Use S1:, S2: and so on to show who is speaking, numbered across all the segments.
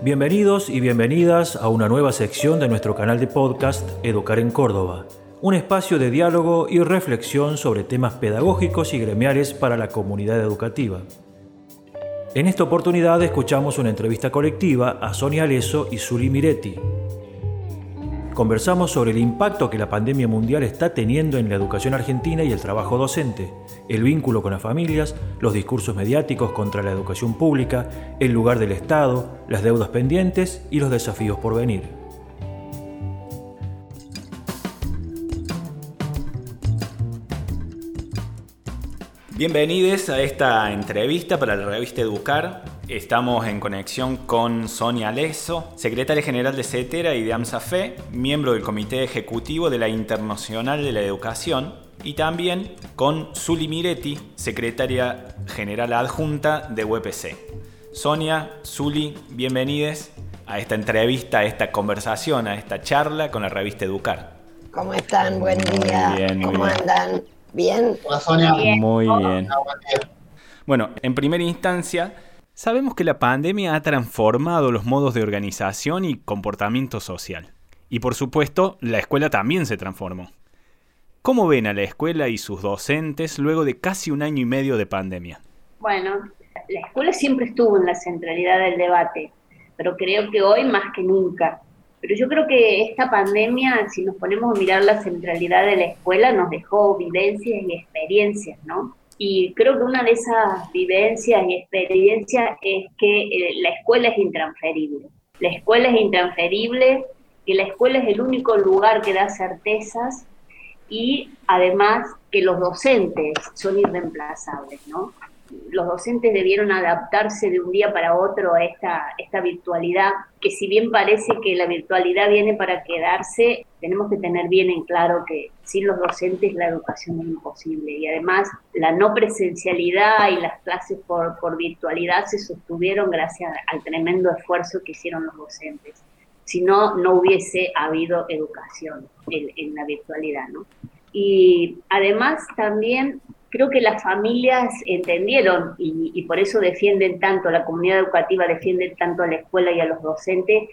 S1: Bienvenidos y bienvenidas a una nueva sección de nuestro canal de podcast Educar en Córdoba, un espacio de diálogo y reflexión sobre temas pedagógicos y gremiales para la comunidad educativa. En esta oportunidad escuchamos una entrevista colectiva a Sonia Leso y Zuli Miretti, Conversamos sobre el impacto que la pandemia mundial está teniendo en la educación argentina y el trabajo docente, el vínculo con las familias, los discursos mediáticos contra la educación pública, el lugar del Estado, las deudas pendientes y los desafíos por venir.
S2: Bienvenidos a esta entrevista para la revista Educar. Estamos en conexión con Sonia Leso, secretaria general de CETERA y de AMSAFE, miembro del Comité Ejecutivo de la Internacional de la Educación, y también con Zuli Miretti, secretaria general adjunta de UPC. Sonia, Zuli, bienvenidos a esta entrevista, a esta conversación, a esta charla con la revista Educar.
S3: ¿Cómo están? Buen día.
S2: Bien,
S3: ¿Cómo andan? ¿Bien?
S4: Hola Sonia.
S2: Muy bien. Bueno, en primera instancia, Sabemos que la pandemia ha transformado los modos de organización y comportamiento social. Y por supuesto, la escuela también se transformó. ¿Cómo ven a la escuela y sus docentes luego de casi un año y medio de pandemia?
S5: Bueno, la escuela siempre estuvo en la centralidad del debate, pero creo que hoy más que nunca. Pero yo creo que esta pandemia, si nos ponemos a mirar la centralidad de la escuela, nos dejó vivencias y experiencias, ¿no? Y creo que una de esas vivencias y experiencias es que eh, la escuela es intransferible. La escuela es intransferible, que la escuela es el único lugar que da certezas y además que los docentes son irreemplazables, ¿no? Los docentes debieron adaptarse de un día para otro a esta, esta virtualidad, que si bien parece que la virtualidad viene para quedarse, tenemos que tener bien en claro que sin los docentes la educación es imposible. Y además la no presencialidad y las clases por, por virtualidad se sostuvieron gracias al tremendo esfuerzo que hicieron los docentes. Si no, no hubiese habido educación en, en la virtualidad, ¿no? Y además también creo que las familias entendieron y, por eso defienden tanto, la comunidad educativa defiende tanto a la escuela y a los docentes,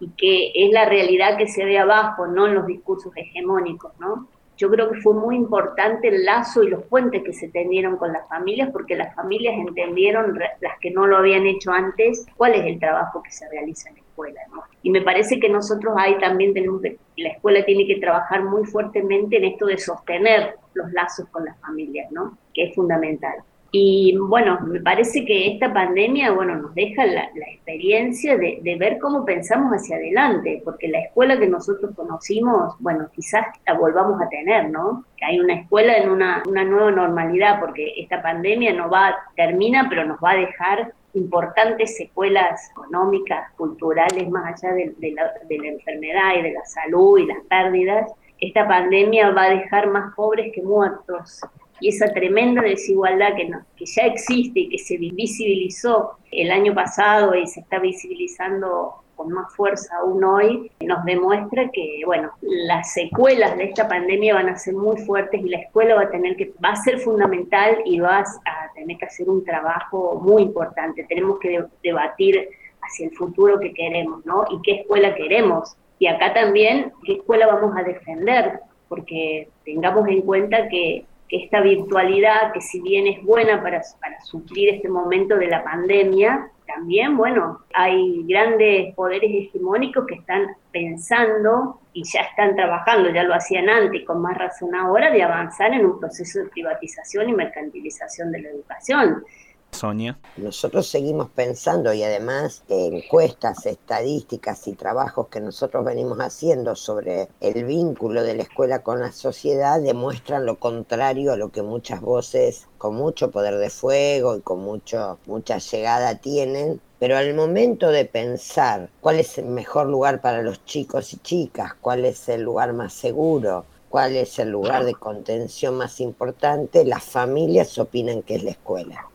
S5: y que es la realidad que se ve abajo, no en los discursos hegemónicos, ¿no? Yo creo que fue muy importante el lazo y los puentes que se tendieron con las familias, porque las familias entendieron, las que no lo habían hecho antes, cuál es el trabajo que se realiza en la escuela. ¿no? Y me parece que nosotros ahí también tenemos que, la escuela tiene que trabajar muy fuertemente en esto de sostener los lazos con las familias, ¿no? Que es fundamental. Y bueno, me parece que esta pandemia, bueno, nos deja la, experiencia de, ver cómo pensamos hacia adelante, porque la escuela que nosotros conocimos, bueno, quizás la volvamos a tener, ¿no? Que hay una escuela en una, una nueva normalidad, porque esta pandemia no va, termina, pero nos va a dejar importantes secuelas económicas, culturales, más allá de, la, de la enfermedad y de la salud y las pérdidas. Esta pandemia va a dejar más pobres que muertos y esa tremenda desigualdad que, que ya existe y que se visibilizó el año pasado y se está visibilizando con más fuerza aún hoy, nos demuestra que, bueno, las secuelas de esta pandemia van a ser muy fuertes y la escuela va a tener que, va a ser fundamental y va a tener que hacer un trabajo muy importante. Tenemos que debatir hacia el futuro que queremos, ¿no? Y qué escuela queremos. Y acá también, qué escuela vamos a defender, porque tengamos en cuenta que que esta virtualidad, que si bien es buena para, para suplir este momento de la pandemia, también, bueno, hay grandes poderes hegemónicos que están pensando y ya están trabajando, ya lo hacían antes, con más razón ahora, de avanzar en un proceso de privatización y mercantilización de la educación.
S2: Sonia.
S3: Nosotros seguimos pensando y además encuestas, estadísticas y trabajos que nosotros venimos haciendo sobre el vínculo de la escuela con la sociedad demuestran lo contrario a lo que muchas voces con mucho poder de fuego y con mucho, mucha llegada tienen. Pero al momento de pensar cuál es el mejor lugar para los chicos y chicas, cuál es el lugar más seguro, cuál es el lugar de contención más importante, las familias opinan que es la escuela.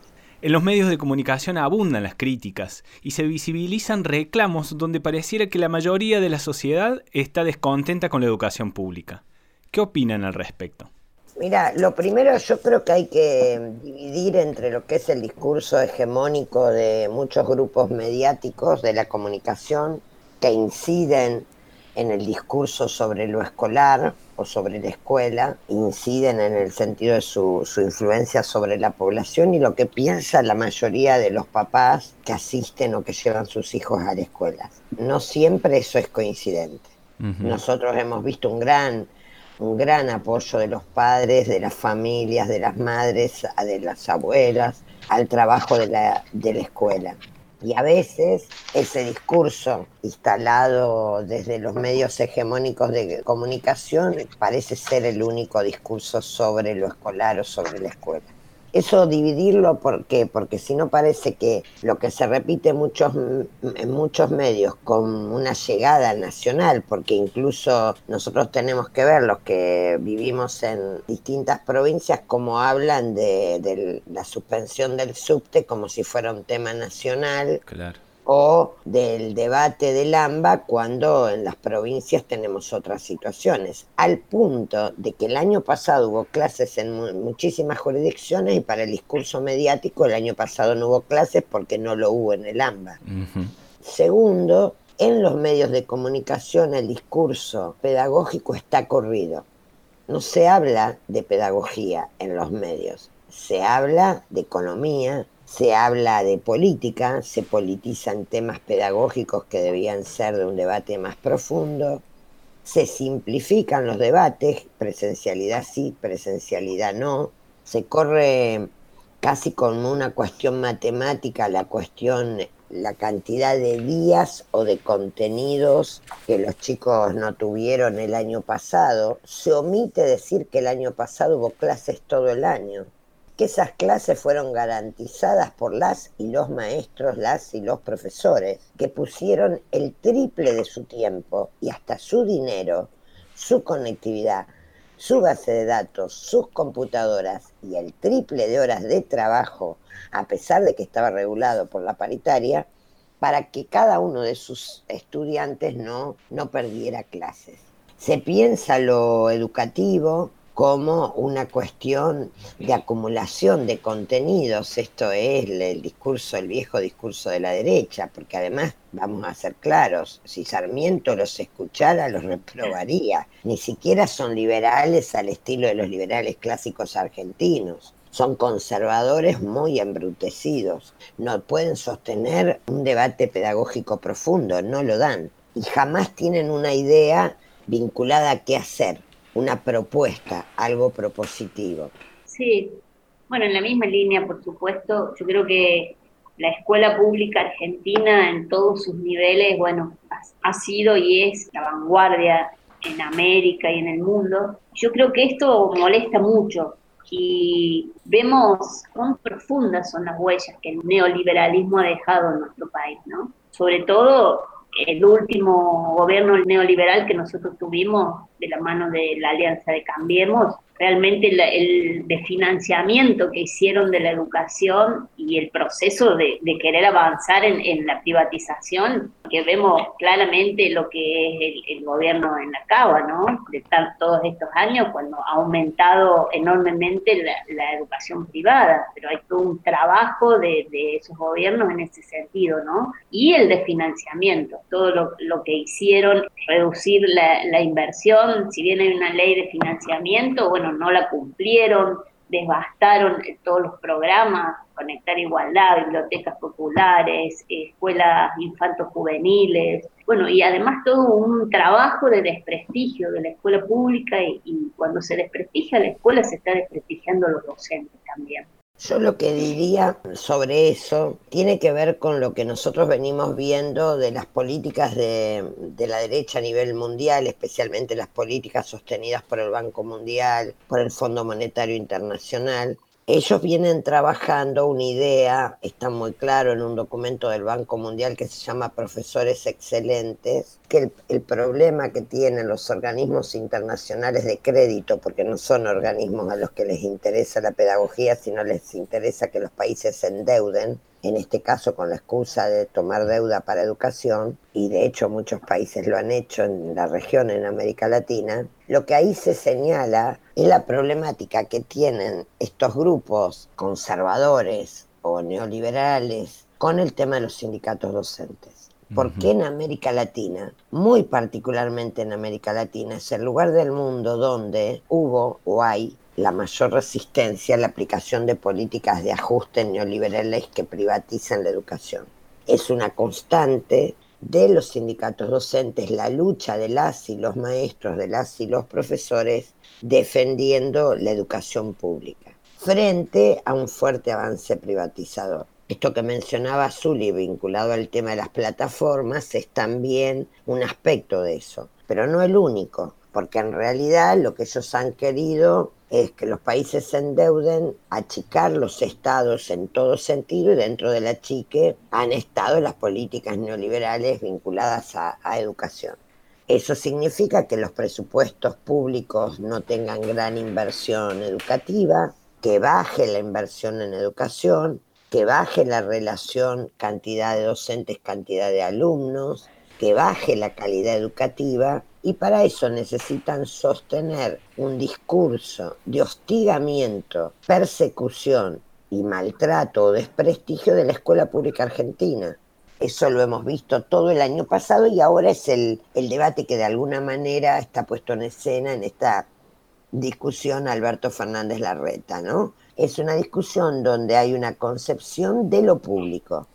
S2: En los medios de comunicación abundan las críticas y se visibilizan reclamos donde pareciera que la mayoría de la sociedad está descontenta con la educación pública. ¿Qué opinan al respecto?
S3: Mira, lo primero yo creo que hay que dividir entre lo que es el discurso hegemónico de muchos grupos mediáticos de la comunicación que inciden en el discurso sobre lo escolar o sobre la escuela, inciden en el sentido de su, influencia sobre la población y lo que piensa la mayoría de los papás que asisten o que llevan sus hijos a la escuela. No siempre eso es coincidente. Nosotros hemos visto un gran, un gran apoyo de los padres, de las familias, de las madres, de las abuelas, al trabajo de la, de la escuela. Y a veces ese discurso instalado desde los medios hegemónicos de comunicación parece ser el único discurso sobre lo escolar o sobre la escuela. Eso dividirlo, ¿por qué? Porque si no parece que lo que se repite muchos, en muchos medios con una llegada nacional, porque incluso nosotros tenemos que ver los que vivimos en distintas provincias, como hablan de, de la suspensión del subte como si fuera un tema nacional.
S2: Claro
S3: o del debate del AMBA cuando en las provincias tenemos otras situaciones, al punto de que el año pasado hubo clases en muchísimas jurisdicciones y para el discurso mediático el año pasado no hubo clases porque no lo hubo en el AMBA. Segundo, en los medios de comunicación el discurso pedagógico está corrido. No se habla de pedagogía en los medios, se habla de economía, se habla de política, se politizan temas pedagógicos que debían ser de un debate más profundo, se simplifican los debates, presencialidad sí, presencialidad no, se corre casi como una cuestión matemática la cuestión, la cantidad de días o de contenidos que los chicos no tuvieron el año pasado. Se omite decir que el año pasado hubo clases todo el año que esas clases fueron garantizadas por las y los maestros, las y los profesores, que pusieron el triple de su tiempo y hasta su dinero, su conectividad, su base de datos, sus computadoras y el triple de horas de trabajo, a pesar de que estaba regulado por la paritaria, para que cada uno de sus estudiantes no, no perdiera clases. Se piensa lo educativo, como una cuestión de acumulación de contenidos. Esto es el discurso, el viejo discurso de la derecha, porque además, vamos a ser claros, si Sarmiento los escuchara, los reprobaría. Ni siquiera son liberales al estilo de los liberales clásicos argentinos. Son conservadores muy embrutecidos. No pueden sostener un debate pedagógico profundo, no lo dan. Y jamás tienen una idea vinculada a qué hacer una propuesta, algo propositivo.
S5: Sí, bueno, en la misma línea, por supuesto, yo creo que la escuela pública argentina en todos sus niveles, bueno, ha, sido y es la vanguardia en América y en el mundo. Yo creo que esto molesta mucho y vemos cuán profundas son las huellas que el neoliberalismo ha dejado en nuestro país, ¿no? Sobre todo el último gobierno neoliberal que nosotros tuvimos de la mano de la Alianza de Cambiemos, realmente el, de financiamiento que hicieron de la educación y el proceso de, querer avanzar en, la privatización, que vemos claramente lo que es el, gobierno en la cava, ¿no? De todos estos años, cuando ha aumentado enormemente la, educación privada, pero hay todo un trabajo de, esos gobiernos en ese sentido, ¿no? Y el de financiamiento, todo lo, que hicieron, reducir la inversión, si bien hay una ley de financiamiento, bueno, no la cumplieron, devastaron todos los programas, Conectar Igualdad, bibliotecas populares, escuelas infantos juveniles, bueno, y además todo un trabajo de desprestigio de la escuela pública y, y cuando se desprestigia la escuela se está desprestigiando los docentes también.
S3: Yo lo que diría sobre eso tiene que ver con lo que nosotros venimos viendo de las políticas de, la derecha a nivel mundial, especialmente las políticas sostenidas por el Banco Mundial, por el Fondo Monetario Internacional, ellos vienen trabajando una idea, está muy claro en un documento del Banco Mundial que se llama Profesores Excelentes, que el, problema que tienen los organismos internacionales de crédito, porque no son organismos a los que les interesa la pedagogía, sino les interesa que los países se endeuden, en este caso con la excusa de tomar deuda para educación, y de hecho muchos países lo han hecho en la región, en América Latina, lo que ahí se señala es la problemática que tienen estos grupos conservadores o neoliberales con el tema de los sindicatos docentes. Porque en América Latina, muy particularmente en América Latina, es el lugar del mundo donde hubo o hay la mayor resistencia a la aplicación de políticas de ajuste neoliberales que privatizan la educación. Es una constante de los sindicatos docentes la lucha de las y los maestros, de las y los profesores defendiendo la educación pública frente a un fuerte avance privatizador. Esto que mencionaba Zully vinculado al tema de las plataformas es también un aspecto de eso, pero no el único, porque en realidad lo que ellos han querido es que los países se endeuden, achicar los estados en todo sentido y dentro del achique han estado las políticas neoliberales vinculadas a, a educación. Eso significa que los presupuestos públicos no tengan gran inversión educativa, que baje la inversión en educación, que baje la relación cantidad de docentes, cantidad de alumnos, que baje la calidad educativa y para eso necesitan sostener un discurso de hostigamiento, persecución y maltrato o desprestigio de la escuela pública argentina. Eso lo hemos visto todo el año pasado y ahora es el, el debate que de alguna manera está puesto en escena en esta discusión Alberto Fernández Larreta, ¿no? Es una discusión donde hay una concepción de lo público.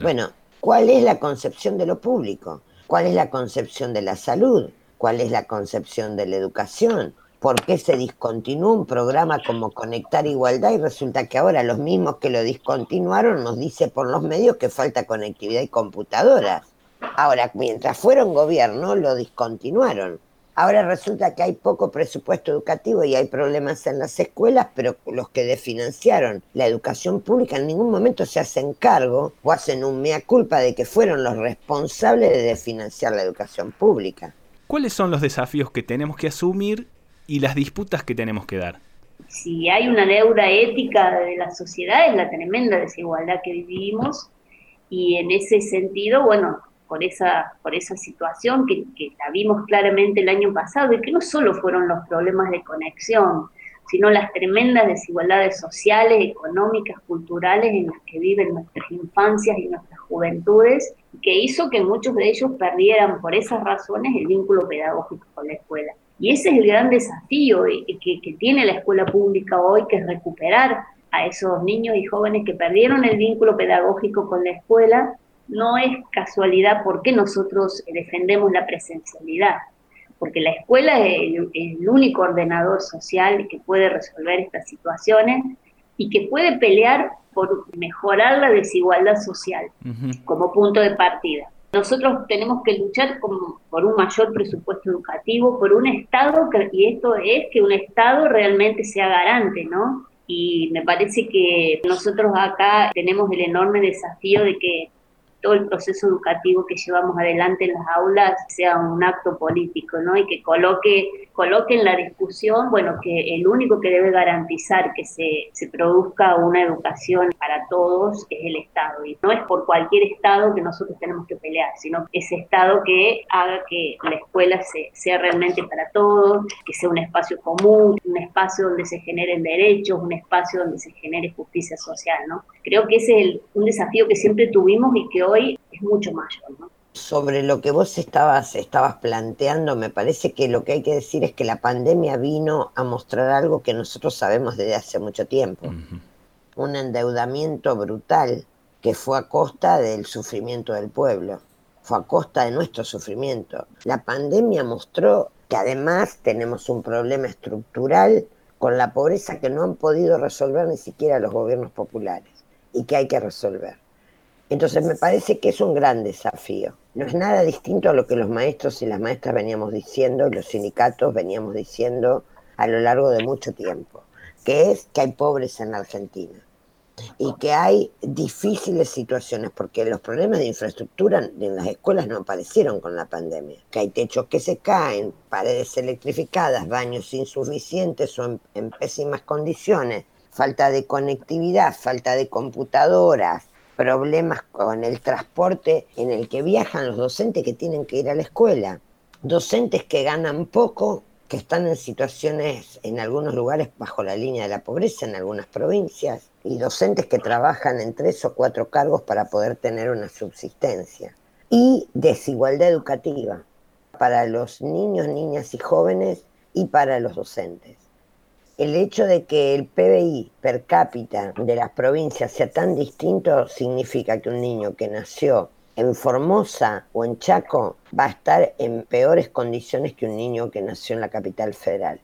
S3: Bueno, ¿cuál es la concepción de lo público? ¿Cuál es la concepción de la salud? ¿Cuál es la concepción de la educación? ¿Por qué se discontinuó un programa como Conectar Igualdad y resulta que ahora los mismos que lo discontinuaron nos dice por los medios que falta conectividad y computadoras? Ahora, mientras fueron gobierno, lo discontinuaron. Ahora resulta que hay poco presupuesto educativo y hay problemas en las escuelas, pero los que desfinanciaron la educación pública en ningún momento se hacen cargo o hacen un mea culpa de que fueron los responsables de desfinanciar la educación pública.
S2: ¿Cuáles son los desafíos que tenemos que asumir y las disputas que tenemos que dar?
S5: Si hay una deuda ética de la sociedad es la tremenda desigualdad que vivimos y en ese sentido, bueno, por esa, por esa situación que, la vimos claramente el año pasado y que no solo fueron los problemas de conexión, sino las tremendas desigualdades sociales, económicas, culturales en las que viven nuestras infancias y nuestras juventudes, que hizo que muchos de ellos perdieran por esas razones el vínculo pedagógico con la escuela. Y ese es el gran desafío que, que tiene la escuela pública hoy, que es recuperar a esos niños y jóvenes que perdieron el vínculo pedagógico con la escuela no es casualidad por qué nosotros defendemos la presencialidad, porque la escuela es el, único ordenador social que puede resolver estas situaciones y que puede pelear por mejorar la desigualdad social como punto de partida. Nosotros tenemos que luchar por un mayor presupuesto educativo, por un Estado, y esto es que un Estado realmente sea garante, ¿no? Y me parece que nosotros acá tenemos el enorme desafío de que todo el proceso educativo que llevamos adelante en las aulas sea un acto político, ¿no? Y que coloque, coloque en la discusión, bueno, que el único que debe garantizar que se, se produzca una educación para todos es el Estado. Y no es por cualquier Estado que nosotros tenemos que pelear, sino ese Estado que haga que la escuela sea realmente para todos, que sea un espacio común, un espacio donde se generen derechos, un espacio donde se genere justicia social, ¿no? Creo que ese es un desafío que siempre tuvimos y que hoy es mucho mayor.
S3: Sobre lo que vos estabas, estabas planteando, me parece que lo que hay que decir es que la pandemia vino a mostrar algo que nosotros sabemos desde hace mucho tiempo. Un endeudamiento brutal que fue a costa del sufrimiento del pueblo, fue a costa de nuestro sufrimiento. La pandemia mostró que además tenemos un problema estructural con la pobreza que no han podido resolver ni siquiera los gobiernos populares y que hay que resolver. Entonces me parece que es un gran desafío. No es nada distinto a lo que los maestros y las maestras veníamos diciendo, los sindicatos veníamos diciendo a lo largo de mucho tiempo, que es que hay pobres en Argentina y que hay difíciles situaciones, porque los problemas de infraestructura en las escuelas no aparecieron con la pandemia, que hay techos que se caen, paredes electrificadas, baños insuficientes o en pésimas condiciones, falta de conectividad, falta de computadoras, problemas con el transporte en el que viajan los docentes que tienen que ir a la escuela. Docentes que ganan poco, que están en situaciones en algunos lugares bajo la línea de la pobreza, en algunas provincias, y docentes que trabajan en tres o cuatro cargos para poder tener una subsistencia. Y desigualdad educativa para los niños, niñas y jóvenes y para los docentes el hecho de que el PBI per cápita de las provincias sea tan distinto significa que un niño que nació en Formosa o en Chaco va a estar en peores condiciones que un niño que nació en la capital federal.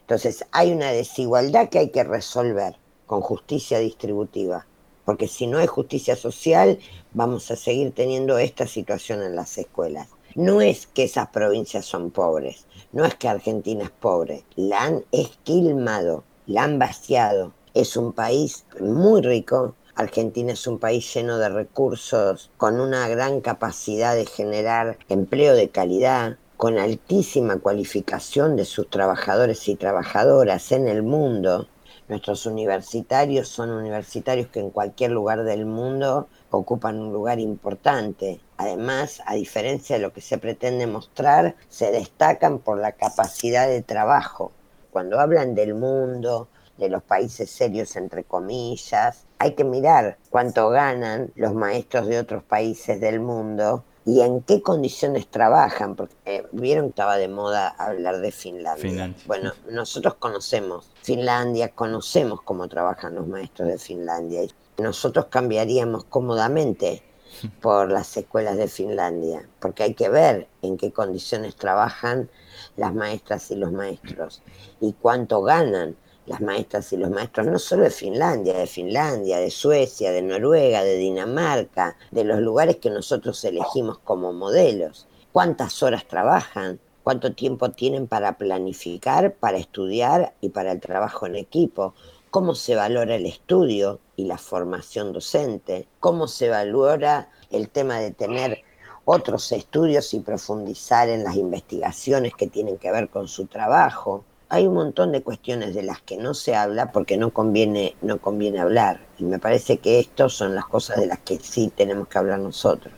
S3: Entonces hay una desigualdad que hay que resolver con justicia distributiva, porque si no hay justicia social vamos a seguir teniendo esta situación en las escuelas. No es que esas provincias son pobres, no es que Argentina es pobre, la han esquilmado, la han vaciado. Es un país muy rico, Argentina es un país lleno de recursos, con una gran capacidad de generar empleo de calidad, con altísima cualificación de sus trabajadores y trabajadoras en el mundo. Nuestros universitarios son universitarios que en cualquier lugar del mundo ocupan un lugar importante. Además, a diferencia de lo que se pretende mostrar, se destacan por la capacidad de trabajo. Cuando hablan del mundo, de los países serios, entre comillas, hay que mirar cuánto ganan los maestros de otros países del mundo y en qué condiciones trabajan, porque eh, vieron que estaba de moda hablar de Finlandia. Bueno, nosotros conocemos Finlandia, conocemos cómo trabajan los maestros de Finlandia. Nosotros cambiaríamos cómodamente por las escuelas de Finlandia, porque hay que ver en qué condiciones trabajan las maestras y los maestros y cuánto ganan las maestras y los maestros, no solo de Finlandia, de Finlandia, de Suecia, de Noruega, de Dinamarca, de los lugares que nosotros elegimos como modelos. ¿Cuántas horas trabajan? ¿Cuánto tiempo tienen para planificar, para estudiar y para el trabajo en equipo? cómo se valora el estudio y la formación docente, cómo se valora el tema de tener otros estudios y profundizar en las investigaciones que tienen que ver con su trabajo. Hay un montón de cuestiones de las que no se habla porque no conviene, no conviene hablar. Y me parece que estas son las cosas de las que sí tenemos que hablar nosotros.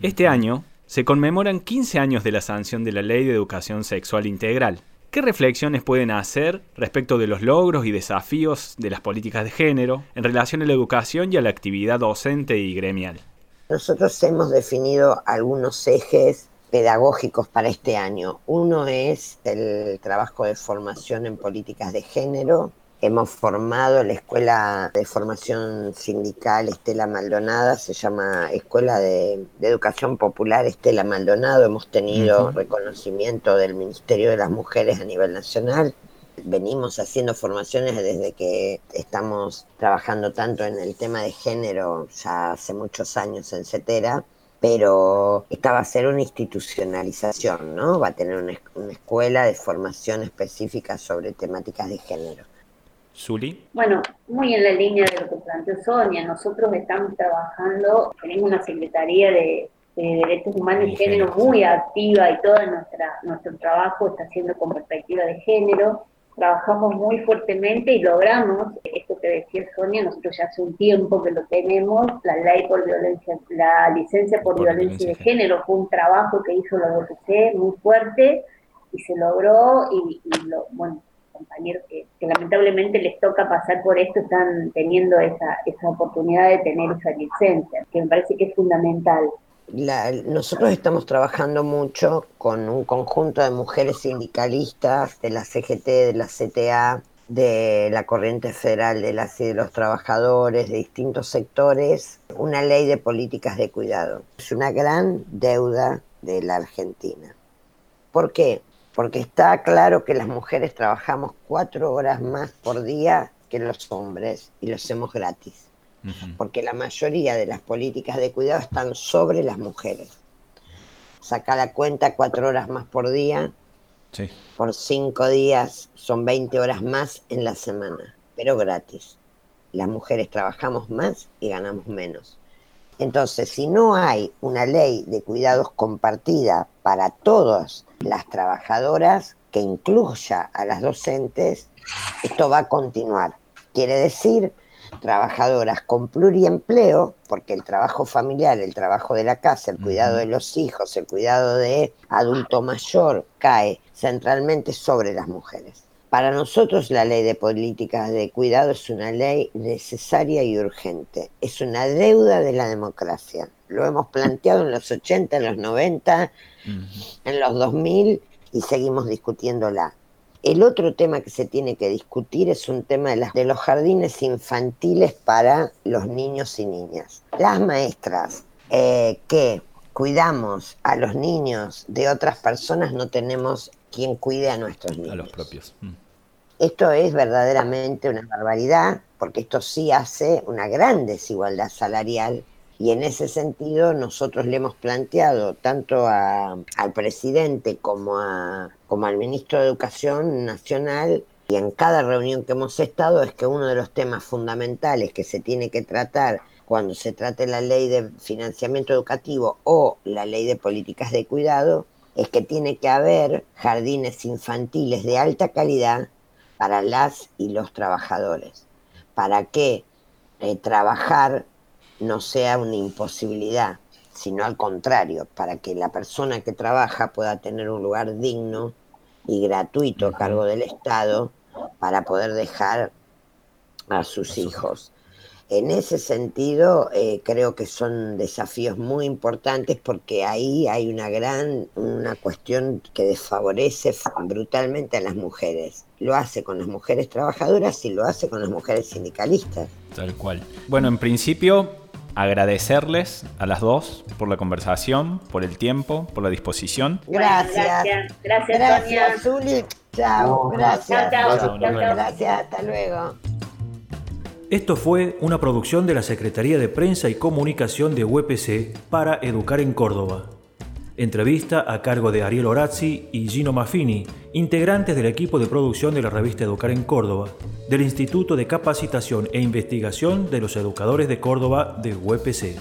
S2: Este año se conmemoran 15 años de la sanción de la Ley de Educación Sexual Integral. ¿Qué reflexiones pueden hacer respecto de los logros y desafíos de las políticas de género en relación a la educación y a la actividad docente y gremial?
S3: Nosotros hemos definido algunos ejes pedagógicos para este año. Uno es el trabajo de formación en políticas de género, Hemos formado la Escuela de Formación Sindical Estela Maldonada, se llama Escuela de, Educación Popular Estela Maldonado. Hemos tenido reconocimiento del Ministerio de las Mujeres a nivel nacional. Venimos haciendo formaciones desde que estamos trabajando tanto en el tema de género, ya hace muchos años en CETERA, pero esta va a ser una institucionalización, ¿no? Va a tener una escuela de formación específica sobre temáticas de género.
S2: Zuli.
S5: Bueno, muy en la línea de lo que planteó Sonia, nosotros estamos trabajando, tenemos una Secretaría de, Derechos Humanos y Género muy activa y todo nuestra, nuestro trabajo está haciendo con perspectiva de género. Trabajamos muy fuertemente y logramos esto que decía Sonia, nosotros ya hace un tiempo que lo tenemos, la ley por violencia, la licencia por, violencia, de género fue un trabajo que hizo la OCC muy fuerte y se logró y, y lo, bueno, compañeros que, lamentablemente les toca pasar por esto están teniendo esa, esa oportunidad de tener esa licencia, que me parece que es fundamental.
S3: Nosotros estamos trabajando mucho con un conjunto de mujeres sindicalistas de la CGT, de la CTA, de la Corriente Federal de las de los Trabajadores, de distintos sectores, una ley de políticas de cuidado. Es una gran deuda de la Argentina. ¿Por qué? porque está claro que las mujeres trabajamos cuatro horas más por día que los hombres y lo hacemos gratis, porque la mayoría de las políticas de cuidado están sobre las mujeres. Saca la cuenta cuatro horas más por día, por cinco días son 20 horas más en la semana, pero gratis. Las mujeres trabajamos más y ganamos menos. Entonces, si no hay una ley de cuidados compartida para todas las trabajadoras que incluya a las docentes, esto va a continuar. Quiere decir trabajadoras con pluriempleo, porque el trabajo familiar, el trabajo de la casa, el cuidado de los hijos, el cuidado de adulto mayor cae centralmente sobre las mujeres. Para nosotros la ley de políticas de cuidado es una ley necesaria y urgente. Es una deuda de la democracia. Lo hemos planteado en los 80, en los 90, en los 2000 y seguimos discutiéndola. El otro tema que se tiene que discutir es un tema de, de los jardines infantiles para los niños y niñas. Las maestras eh, que cuidamos a los niños de otras personas no tenemos quien cuide a nuestros niños.
S2: A los propios. Mm.
S3: Esto es verdaderamente una barbaridad, porque esto sí hace una gran desigualdad salarial y en ese sentido nosotros le hemos planteado tanto al presidente como, a, como al ministro de Educación Nacional y en cada reunión que hemos estado es que uno de los temas fundamentales que se tiene que tratar cuando se trate la ley de financiamiento educativo o la ley de políticas de cuidado es que tiene que haber jardines infantiles de alta calidad para las y los trabajadores, para que eh, trabajar no sea una imposibilidad, sino al contrario, para que la persona que trabaja pueda tener un lugar digno y gratuito a cargo del Estado para poder dejar a sus hijos. En ese sentido, eh, creo que son desafíos muy importantes porque ahí hay una gran, una cuestión que desfavorece brutalmente a las mujeres. Lo hace con las mujeres trabajadoras y lo hace con las mujeres sindicalistas.
S2: Tal cual. Bueno, en principio, agradecerles a las dos por la conversación, por el tiempo, por la disposición.
S3: Gracias.
S5: Gracias,
S3: gracias,
S5: Sonia.
S3: Chao, gracias.
S5: Chao, chao.
S3: Gracias, hasta luego.
S1: Esto fue una producción de la Secretaría de Prensa y Comunicación de UPC para Educar en Córdoba. Entrevista a cargo de Ariel Orazzi y Gino Maffini, integrantes del equipo de producción de la revista Educar en Córdoba, del Instituto de Capacitación e Investigación de los Educadores de Córdoba de UPC.